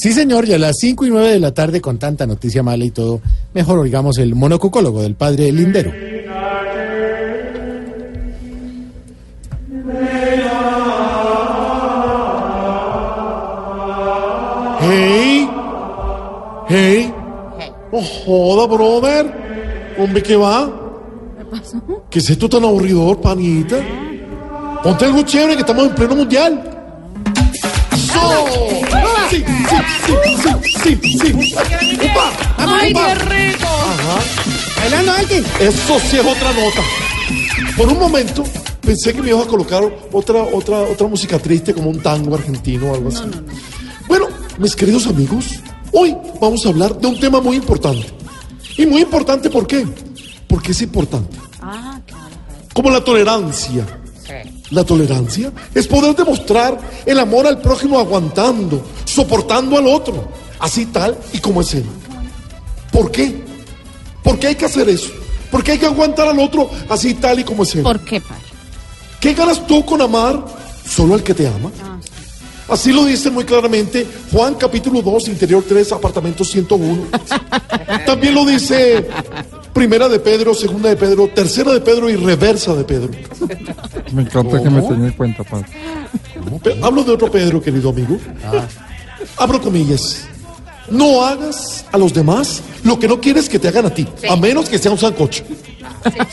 Sí, señor, y a las 5 y 9 de la tarde, con tanta noticia mala y todo, mejor oigamos el monocucólogo del padre Lindero. Hey, hey, no joda, brother. Hombre, ¿qué va? ¿Qué pasó? ¿Qué es esto tan aburridor, panita? Ponte algo chévere que estamos en pleno mundial. ¡Eso! Sí, sí, sí, sí, sí, sí. ¡Upa! ¡Ay, qué rico! Ajá. Bailando alguien. Eso sí es otra nota. Por un momento pensé que me ibas a colocar otra, otra, otra música triste como un tango argentino o algo así. Bueno, mis queridos amigos, hoy vamos a hablar de un tema muy importante. Y muy importante, ¿por qué? Porque es importante. Como la tolerancia. La tolerancia es poder demostrar el amor al prójimo aguantando, soportando al otro, así tal y como es él. ¿Por qué? ¿Por qué hay que hacer eso? ¿Por qué hay que aguantar al otro así tal y como es él? ¿Por qué, padre? ¿Qué ganas tú con amar solo al que te ama? Así lo dice muy claramente Juan capítulo 2, interior 3, apartamento 101. También lo dice primera de Pedro, segunda de Pedro, tercera de Pedro y reversa de Pedro. Me encanta que me tenga en cuenta, padre. Hablo de otro Pedro, querido amigo. Abro comillas. No hagas a los demás lo que no quieres que te hagan a ti, a menos que sea un sancocho.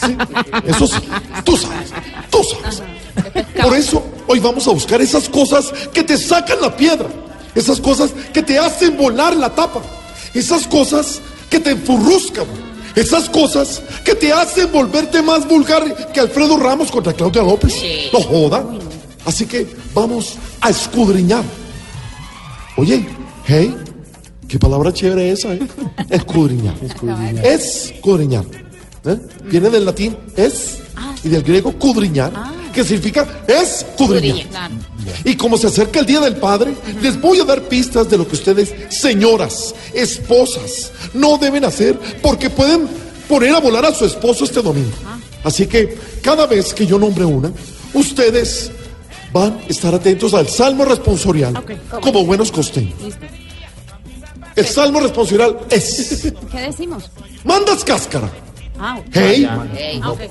Sí, Eso sí, tú sabes, tú sabes. Por eso hoy vamos a buscar esas cosas que te sacan la piedra, esas cosas que te hacen volar la tapa, esas cosas que te enfurruscan, esas cosas que te hacen volverte más vulgar que Alfredo Ramos contra Claudia López. No joda. Así que vamos a escudriñar. Oye, hey, qué palabra chévere esa, ¿eh? Escudriñar. Escudriñar. ¿eh? Viene del latín es y del griego cudriñar, que significa escudriñar. Y como se acerca el Día del Padre, les voy a dar pistas de lo que ustedes, señoras, esposas, no deben hacer porque pueden poner a volar a su esposo este domingo. Así que cada vez que yo nombre una, ustedes van a estar atentos al salmo responsorial como buenos costeños. El salmo responsorial es, ¿Qué decimos? mandas cáscara. Ah, Hey,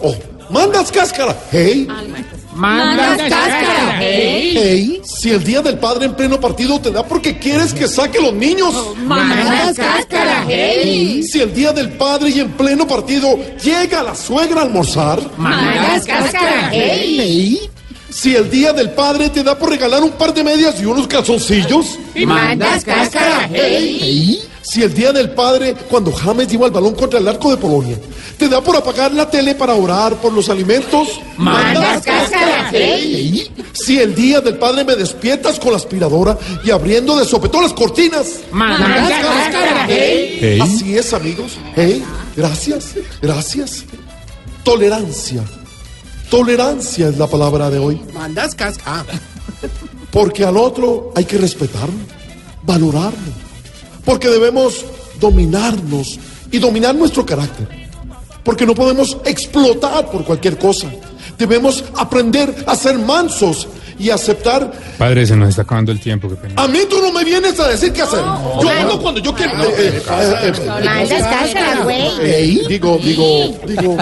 oh, mandas cáscara. Hey, Mandas cáscara. hey. Si el día del padre en pleno partido te da porque quieres que saque los niños. Mandas cáscara. Si el día del padre y en pleno partido llega la suegra a almorzar. Mandas cáscara. Si el día del padre te da por regalar un par de medias y unos calzoncillos. Mandas cáscara. Si el día del padre, cuando James lleva el balón contra el arco de Polonia, te da por apagar la tele para orar por los alimentos. Mandas cáscara. Si el día del padre me despiertas con la aspiradora y abriendo de sopetón las cortinas. Mandas cáscara. Así es, amigos. Hey, gracias, gracias. Tolerancia. Tolerancia es la palabra de hoy. Mandas casca. Porque al otro hay que respetarlo, valorarlo. Porque debemos dominarnos y dominar nuestro carácter. Porque no podemos explotar por cualquier cosa. Debemos aprender a ser mansos y aceptar. Padre, se nos está acabando el tiempo, qué pena. A mí tú no me vienes a decir qué hacer. Yo hablo cuando yo quiero. Eh, eh, eh, eh, digo, digo, digo,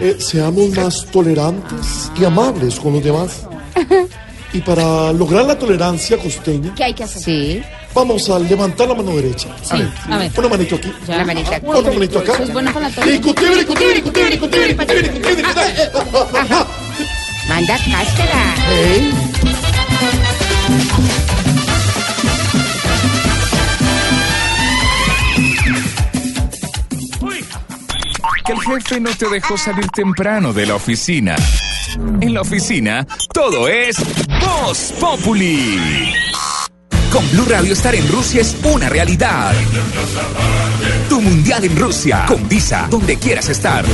eh, seamos más tolerantes y amables con los demás. Y para lograr la tolerancia costeña, ¿Qué hay que hacer? Sí. vamos a levantar la mano derecha. A ver, a ver. una manito aquí. La manita aquí. Otra manito acá. Es bueno para la. Ajá. Mandas cáscara. Ey. Que el jefe no te dejó salir temprano de la oficina. En la oficina, todo es Voz Populi. Con Blue Radio estar en Rusia es una realidad. Tu mundial en Rusia. Con Visa, donde quieras estar.